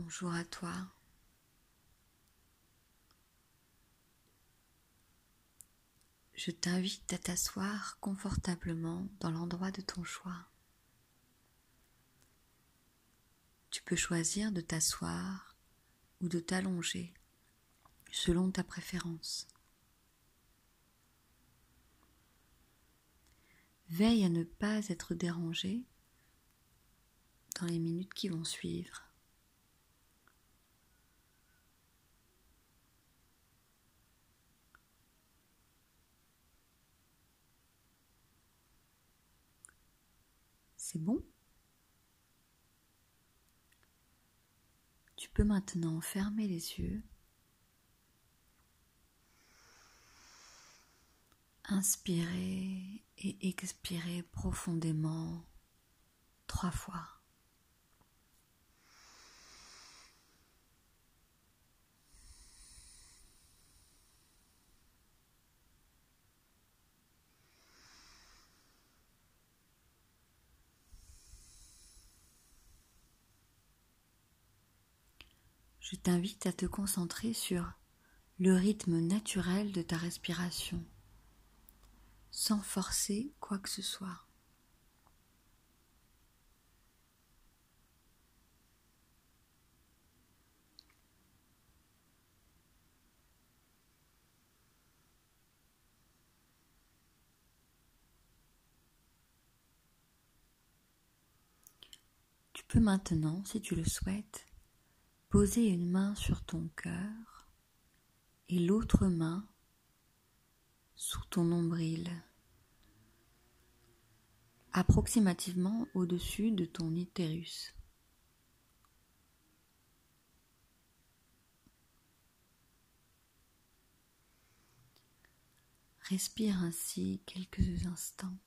Bonjour à toi. Je t'invite à t'asseoir confortablement dans l'endroit de ton choix. Tu peux choisir de t'asseoir ou de t'allonger selon ta préférence. Veille à ne pas être dérangé dans les minutes qui vont suivre. C'est bon? Tu peux maintenant fermer les yeux. Inspirer et expirer profondément trois fois. Je t'invite à te concentrer sur le rythme naturel de ta respiration, sans forcer quoi que ce soit. Tu peux maintenant, si tu le souhaites, Poser une main sur ton cœur et l'autre main sous ton nombril, approximativement au-dessus de ton utérus. Respire ainsi quelques instants.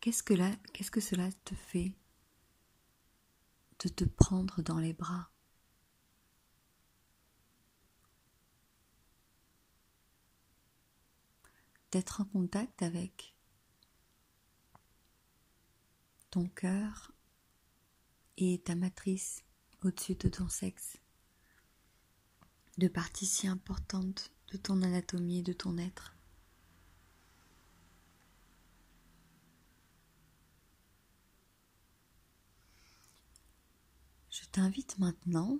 Qu'est-ce que, qu'est-ce que cela te fait de te prendre dans les bras. D'être en contact avec ton cœur et ta matrice au-dessus de ton sexe, de parties si importantes de ton anatomie et de ton être. Je t'invite maintenant,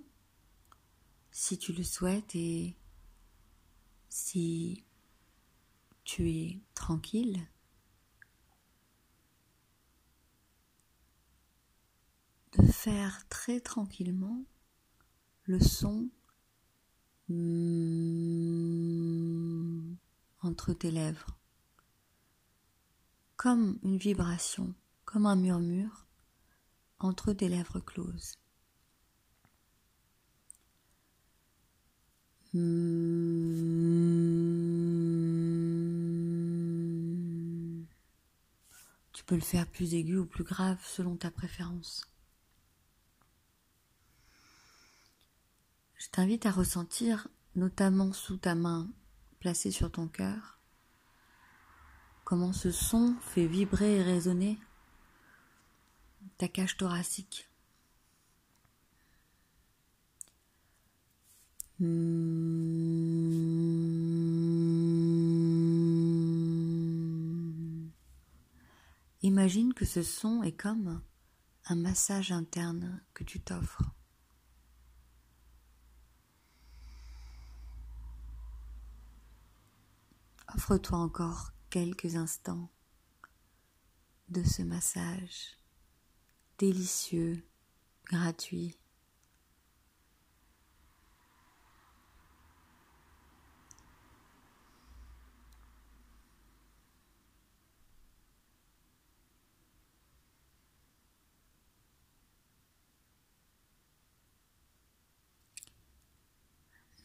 si tu le souhaites et si tu es tranquille, de faire très tranquillement le son entre tes lèvres, comme une vibration, comme un murmure entre tes lèvres closes. Tu peux le faire plus aigu ou plus grave selon ta préférence. Je t'invite à ressentir, notamment sous ta main placée sur ton cœur, comment ce son fait vibrer et résonner ta cage thoracique. Imagine que ce son est comme un massage interne que tu t'offres. Offre-toi encore quelques instants de ce massage délicieux, gratuit.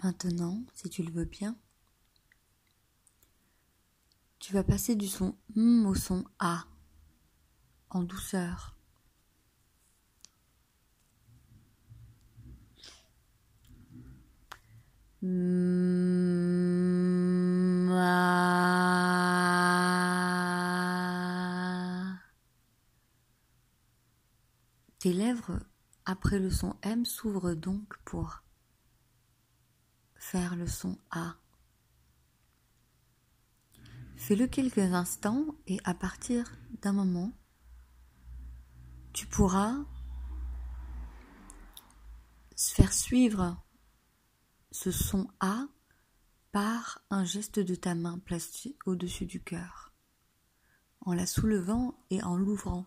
Maintenant, si tu le veux bien, tu vas passer du son M au son A en douceur. Tes lèvres, après le son M, s'ouvrent donc pour faire le son A. Fais-le quelques instants et à partir d'un moment, tu pourras faire suivre ce son A par un geste de ta main placé au-dessus du cœur, en la soulevant et en l'ouvrant.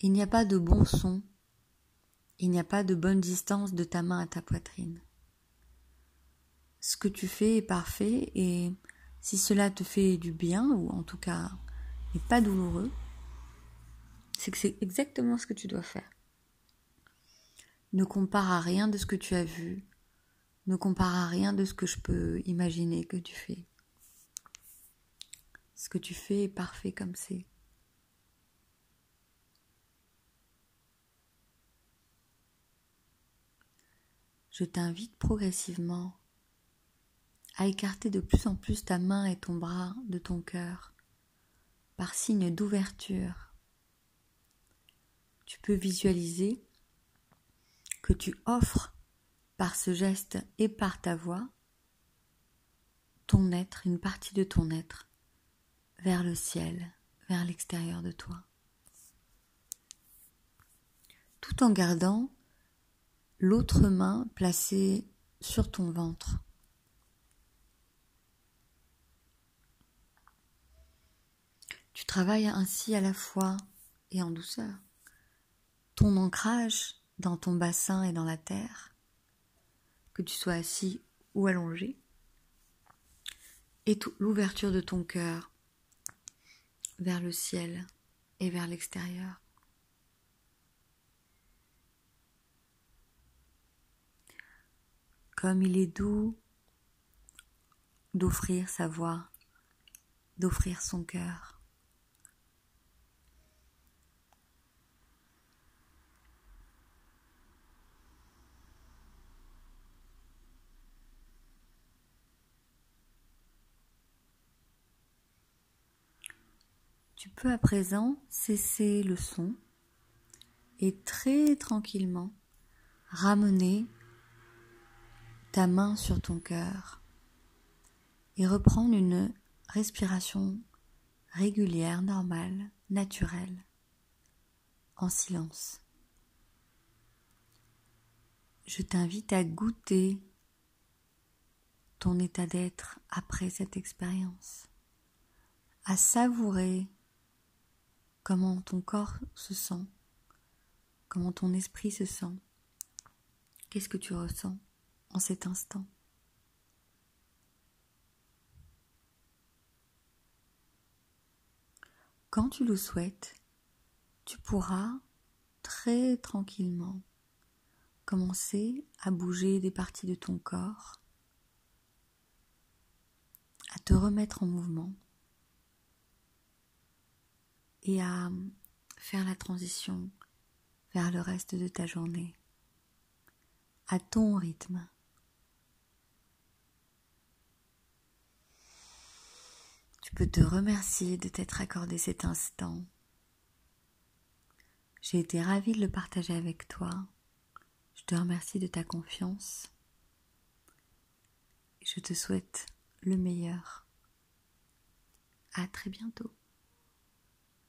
Il n'y a pas de bon son, il n'y a pas de bonne distance de ta main à ta poitrine. Ce que tu fais est parfait et si cela te fait du bien, ou en tout cas n'est pas douloureux, c'est que c'est exactement ce que tu dois faire. Ne compare à rien de ce que tu as vu, ne compare à rien de ce que je peux imaginer que tu fais. Ce que tu fais est parfait comme c'est. je t'invite progressivement à écarter de plus en plus ta main et ton bras de ton cœur par signe d'ouverture. Tu peux visualiser que tu offres par ce geste et par ta voix ton être, une partie de ton être, vers le ciel, vers l'extérieur de toi. Tout en gardant l'autre main placée sur ton ventre. Tu travailles ainsi à la fois et en douceur. Ton ancrage dans ton bassin et dans la terre, que tu sois assis ou allongé, et l'ouverture de ton cœur vers le ciel et vers l'extérieur. Comme il est doux d'offrir sa voix, d'offrir son cœur. Tu peux à présent cesser le son et très tranquillement ramener ta main sur ton cœur et reprendre une respiration régulière, normale, naturelle, en silence. Je t'invite à goûter ton état d'être après cette expérience, à savourer comment ton corps se sent, comment ton esprit se sent, qu'est-ce que tu ressens en cet instant? Quand tu le souhaites, tu pourras très tranquillement commencer à bouger des parties de ton corps, à te remettre en mouvement et à faire la transition vers le reste de ta journée à ton rythme. Je peux te remercier de t'être accordé cet instant. J'ai été ravie de le partager avec toi. Je te remercie de ta confiance. Je te souhaite le meilleur. À très bientôt.